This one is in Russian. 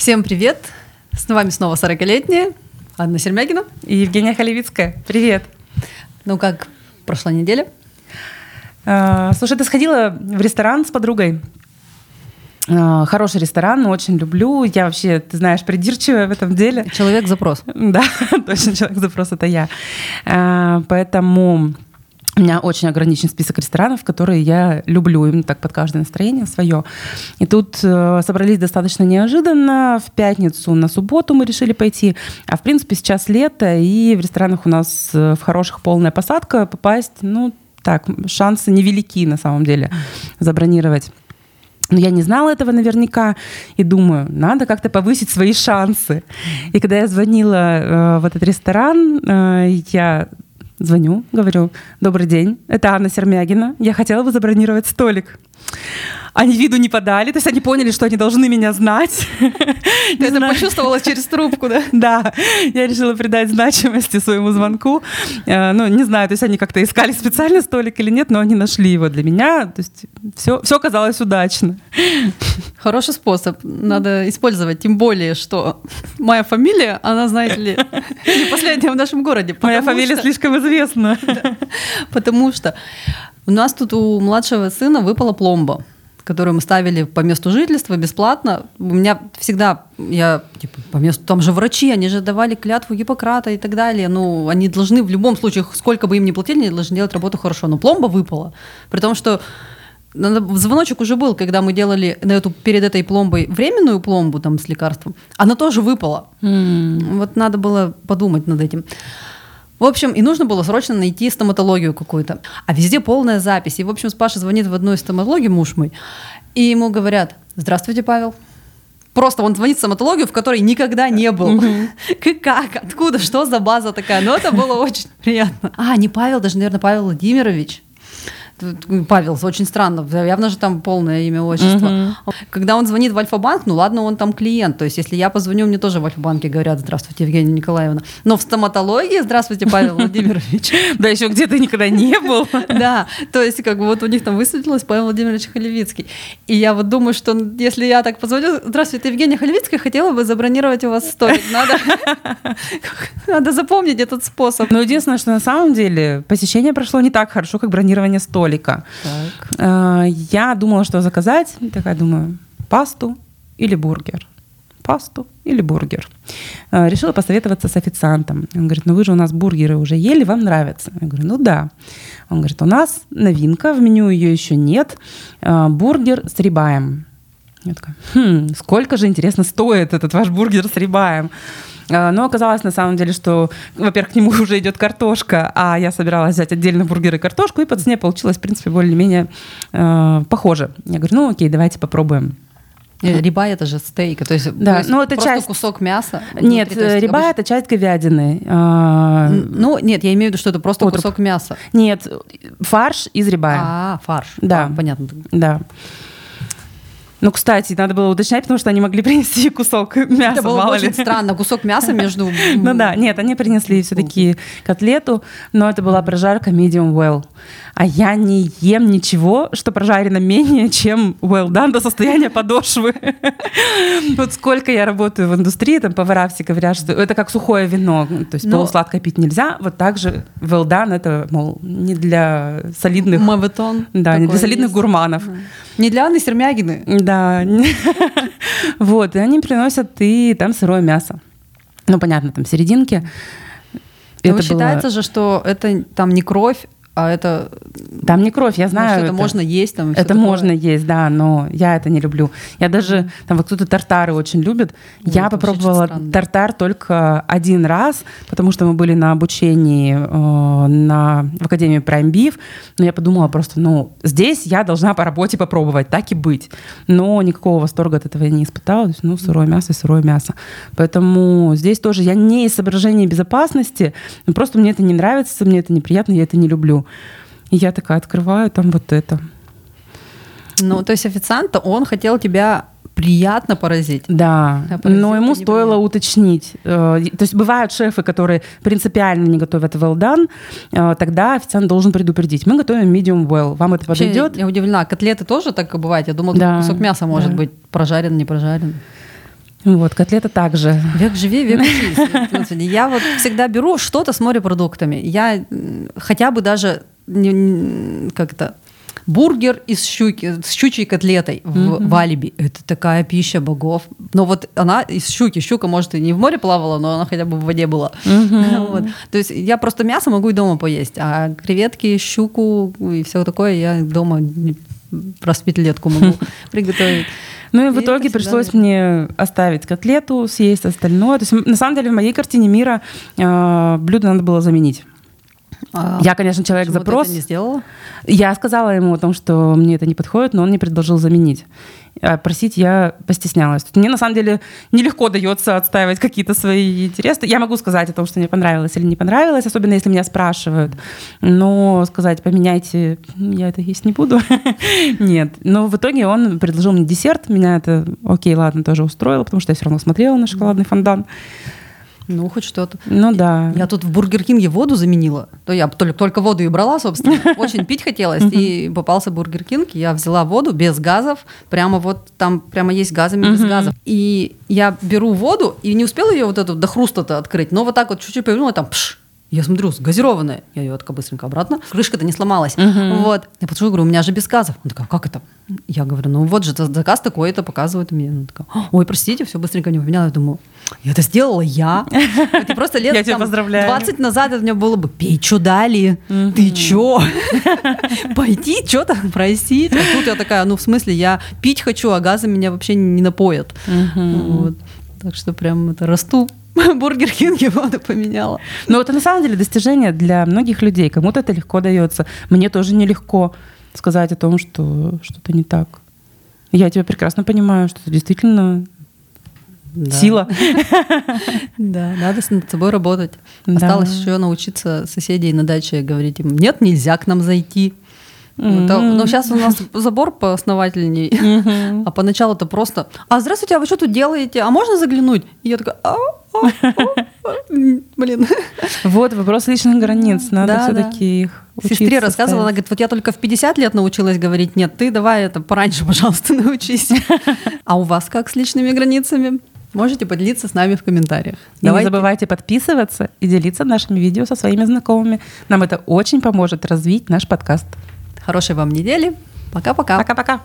Всем привет! С вами снова 40-летняя Анна Сермягина и Евгения Халевицкая. Привет! Ну как прошла неделя? А, слушай, ты сходила в ресторан с подругой? А, хороший ресторан, очень люблю. Я вообще, ты знаешь, придирчивая в этом деле. Человек-запрос. Да, точно, человек-запрос — это я. А, поэтому у меня очень ограничен список ресторанов, которые я люблю, именно так под каждое настроение свое. И тут э, собрались достаточно неожиданно. В пятницу на субботу мы решили пойти. А в принципе сейчас лето, и в ресторанах у нас э, в хороших полная посадка. Попасть, ну так, шансы невелики на самом деле забронировать. Но я не знала этого наверняка и думаю, надо как-то повысить свои шансы. И когда я звонила э, в этот ресторан, э, я Звоню, говорю, добрый день, это Анна Сермягина, я хотела бы забронировать столик. Они виду не подали, то есть они поняли, что они должны меня знать. Ты это почувствовала через трубку, да? Да, я решила придать значимости своему звонку. Э, ну, не знаю, то есть они как-то искали специальный столик или нет, но они нашли его для меня. То есть все, все казалось удачно. Хороший способ, надо использовать, тем более, что моя фамилия, она, знаете ли, не последняя в нашем городе. Моя фамилия что... слишком известна. Да, потому что у нас тут у младшего сына выпала пломба которую мы ставили по месту жительства бесплатно. У меня всегда, я, типа, по месту, там же врачи, они же давали клятву Гиппократа и так далее. Ну, они должны в любом случае, сколько бы им ни платили, они должны делать работу хорошо. Но пломба выпала. При том, что звоночек уже был, когда мы делали на эту, перед этой пломбой временную пломбу там с лекарством. Она тоже выпала. Mm. Вот надо было подумать над этим. В общем, и нужно было срочно найти стоматологию какую-то. А везде полная запись. И, в общем, Паша звонит в одну из стоматологий, муж мой, и ему говорят, здравствуйте, Павел. Просто он звонит в стоматологию, в которой никогда не был. Как? Откуда? Что за база такая? Но это было очень приятно. А, не Павел, даже, наверное, Павел Владимирович. Павел, очень странно, явно же там полное имя, отчество. Угу. Когда он звонит в Альфа-банк, ну ладно, он там клиент, то есть если я позвоню, мне тоже в Альфа-банке говорят, здравствуйте, Евгения Николаевна. Но в стоматологии, здравствуйте, Павел Владимирович. Да, еще где-то никогда не был. Да, то есть как бы вот у них там высветилось Павел Владимирович Халевицкий. И я вот думаю, что если я так позвоню, здравствуйте, Евгения Халевицкая, хотела бы забронировать у вас столик. Надо, надо запомнить этот способ. Но единственное, что на самом деле посещение прошло не так хорошо, как бронирование столика столика. Так. Э, я думала, что заказать. Такая думаю, пасту или бургер. Пасту или бургер. Э, решила посоветоваться с официантом. Он говорит, ну вы же у нас бургеры уже ели, вам нравятся? Я говорю, ну да. Он говорит, у нас новинка, в меню ее еще нет. Э, бургер с рибаем. Я такая, хм, сколько же, интересно, стоит этот ваш бургер с рибаем? А, но оказалось на самом деле, что, во-первых, к нему уже идет картошка, а я собиралась взять отдельно бургер и картошку, и по цене получилось, в принципе, более-менее э, похоже. Я говорю, ну окей, давайте попробуем. Э, риба это же стейк, то есть, да, ну, это просто часть... кусок мяса. Нет, внутри, есть, риба обычно... это часть говядины. А, ну нет, я имею в виду, что это просто Отруб. кусок мяса. Нет, фарш из риба. А, фарш. Да, а, понятно. Да. Ну, кстати, надо было уточнять, потому что они могли принести кусок мяса. Это было очень ли. странно, кусок мяса между... Ну да, нет, они принесли все-таки котлету, но это была прожарка medium well а я не ем ничего, что прожарено менее, чем well done до состояния подошвы. Вот сколько я работаю в индустрии, там повара все говорят, что это как сухое вино, то есть полусладкое пить нельзя, вот так же well done это, мол, не для солидных... Мавитон. Да, не для солидных гурманов. Не для Анны Сермягины. Да. Вот, и они приносят и там сырое мясо. Ну, понятно, там серединки. Это считается же, что это там не кровь, а это... Там не кровь, я знаю. Может, это, это можно есть там. Это такое. можно есть, да, но я это не люблю. Я даже, там вот кто-то тартары очень любит. Ой, я попробовала тартар только один раз, потому что мы были на обучении э, на, в Академии Prime Beef, но я подумала просто, ну, здесь я должна по работе попробовать, так и быть. Но никакого восторга от этого я не испытала. То есть, ну, сырое мясо сырое мясо. Поэтому здесь тоже я не из соображения безопасности, просто мне это не нравится, мне это неприятно, я это не люблю. И я такая открываю там вот это. Ну, то есть официант, он хотел тебя приятно поразить. Да, а поразить но ему стоило приятно. уточнить. Э, то есть бывают шефы, которые принципиально не готовят well done, э, тогда официант должен предупредить. Мы готовим medium well. Вам это Вообще, подойдет? Я удивлена. Котлеты тоже так бывает? Я думала, да, кусок мяса может да. быть прожарен, не прожарен. Вот, котлета также. Век живи, век учись. Я вот всегда беру что-то с морепродуктами. Я хотя бы даже не- не- как это бургер из щуки, с щучьей котлетой в, в алиби. Это такая пища богов. Но вот она из щуки. Щука, может, и не в море плавала, но она хотя бы в воде была. Вот. То есть я просто мясо могу и дома поесть, а креветки, щуку и все такое я дома в пятилетку могу приготовить. Ну и в итоге пришлось мне оставить котлету, съесть остальное. То есть, на самом деле, в моей картине мира э, блюдо надо было заменить. А Я, конечно, человек почему ты запрос. это не сделала? Я сказала ему о том, что мне это не подходит, но он не предложил заменить. А просить я постеснялась. Мне на самом деле нелегко дается отстаивать какие-то свои интересы. Я могу сказать о том, что мне понравилось или не понравилось, особенно если меня спрашивают. Но сказать, поменяйте, я это есть не буду. Нет. Но в итоге он предложил мне десерт. Меня это, окей, ладно, тоже устроило, потому что я все равно смотрела на шоколадный фондан. Ну, хоть что-то. Ну да. Я тут в Бургер Кинге воду заменила. То я только, только воду и брала, собственно. Очень пить хотелось. И попался Бургер Кинг. Я взяла воду без газов. Прямо вот там прямо есть газами без газов. И я беру воду и не успела ее вот эту до хруста-то открыть. Но вот так вот чуть-чуть повернула, там пш, я смотрю, газированная. Я ее такая быстренько обратно. Крышка-то не сломалась. Вот. Я подхожу, говорю, у меня же без газов. Он такая, как это? Я говорю, ну вот же заказ такой-то показывает мне. Она такая, ой, простите, все быстренько не поменяла. Я думаю, я это сделала я. Это просто лет Я тебя там, поздравляю. 20 назад это мне было бы, пей, что дали? Ты чё? Пойти, что там просить? А тут я такая, ну в смысле, я пить хочу, а газы меня вообще не напоят. Вот. Так что прям это расту. Бургер Кинге воду поменяла. Но это на самом деле достижение для многих людей. Кому-то это легко дается. Мне тоже нелегко сказать о том, что что-то не так. Я тебя прекрасно понимаю, что это действительно Да. сила. Да, надо с- над собой работать. Осталось еще научиться соседей на даче говорить им, нет, нельзя к нам зайти. Ну, то- ну, сейчас у нас забор поосновательней, а поначалу это просто, а здравствуйте, а вы что тут делаете? А можно заглянуть? И я такая, «А, а, а, а». Блин. Вот вопрос личных границ. Надо Да, да. все-таки их Сестре рассказывала, она говорит, вот я только в 50 лет научилась говорить, нет, ты давай это пораньше, пожалуйста, научись. А у вас как с личными границами? Можете поделиться с нами в комментариях. И не забывайте подписываться и делиться нашими видео со своими знакомыми. Нам это очень поможет развить наш подкаст. Хорошей вам недели. Пока-пока. Пока-пока.